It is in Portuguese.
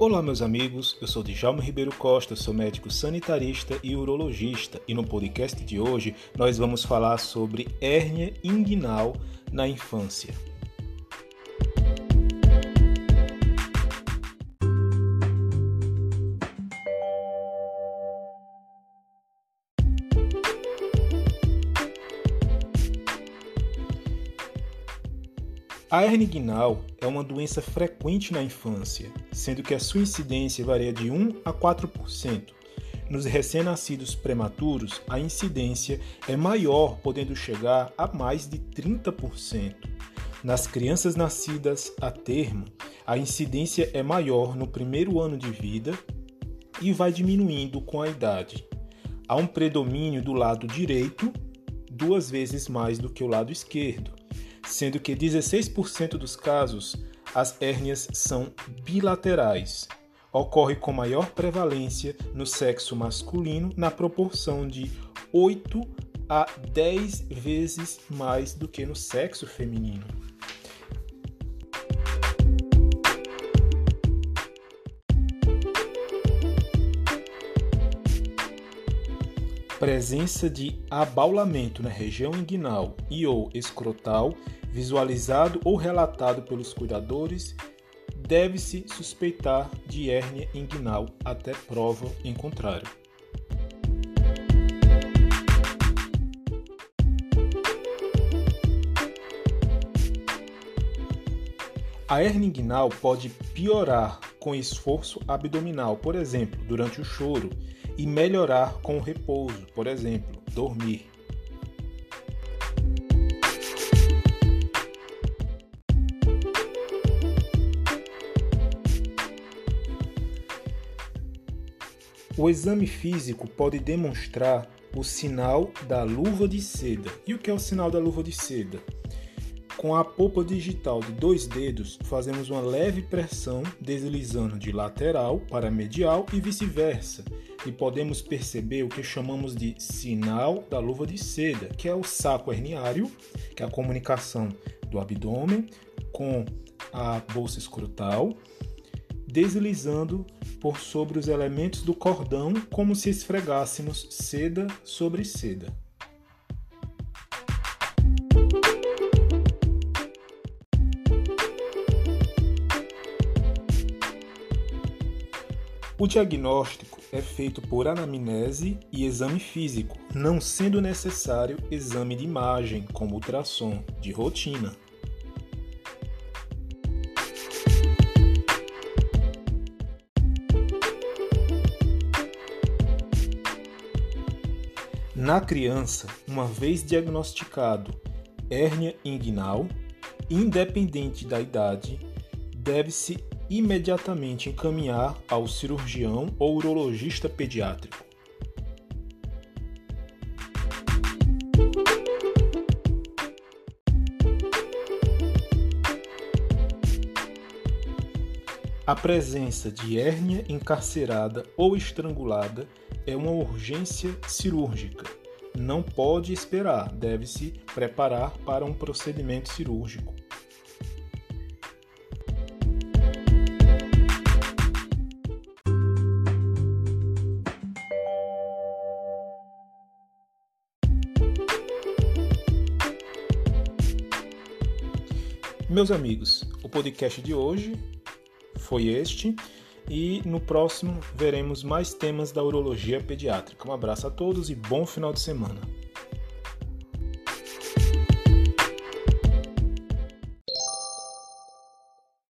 Olá, meus amigos. Eu sou Djalma Ribeiro Costa, sou médico sanitarista e urologista, e no podcast de hoje nós vamos falar sobre hérnia inguinal na infância. A hernia inguinal é uma doença frequente na infância, sendo que a sua incidência varia de 1 a 4%. Nos recém-nascidos prematuros, a incidência é maior, podendo chegar a mais de 30%. Nas crianças nascidas a termo, a incidência é maior no primeiro ano de vida e vai diminuindo com a idade. Há um predomínio do lado direito, duas vezes mais do que o lado esquerdo sendo que 16% dos casos as hérnias são bilaterais. Ocorre com maior prevalência no sexo masculino, na proporção de 8 a 10 vezes mais do que no sexo feminino. Presença de abaulamento na região inguinal e ou escrotal visualizado ou relatado pelos cuidadores, deve-se suspeitar de hérnia inguinal até prova em contrário. A hernia inguinal pode piorar com esforço abdominal, por exemplo, durante o choro, e melhorar com o repouso, por exemplo, dormir. O exame físico pode demonstrar o sinal da luva de seda. E o que é o sinal da luva de seda? Com a polpa digital de dois dedos, fazemos uma leve pressão deslizando de lateral para medial e vice-versa, e podemos perceber o que chamamos de sinal da luva de seda, que é o saco herniário, que é a comunicação do abdômen com a bolsa escrotal, deslizando por sobre os elementos do cordão como se esfregássemos seda sobre seda. O diagnóstico é feito por anamnese e exame físico, não sendo necessário exame de imagem, como ultrassom, de rotina. Na criança, uma vez diagnosticado hérnia inguinal, independente da idade, deve-se imediatamente encaminhar ao cirurgião ou urologista pediátrico. A presença de hérnia encarcerada ou estrangulada é uma urgência cirúrgica. Não pode esperar, deve-se preparar para um procedimento cirúrgico. Meus amigos, o podcast de hoje foi este e no próximo veremos mais temas da urologia pediátrica. Um abraço a todos e bom final de semana.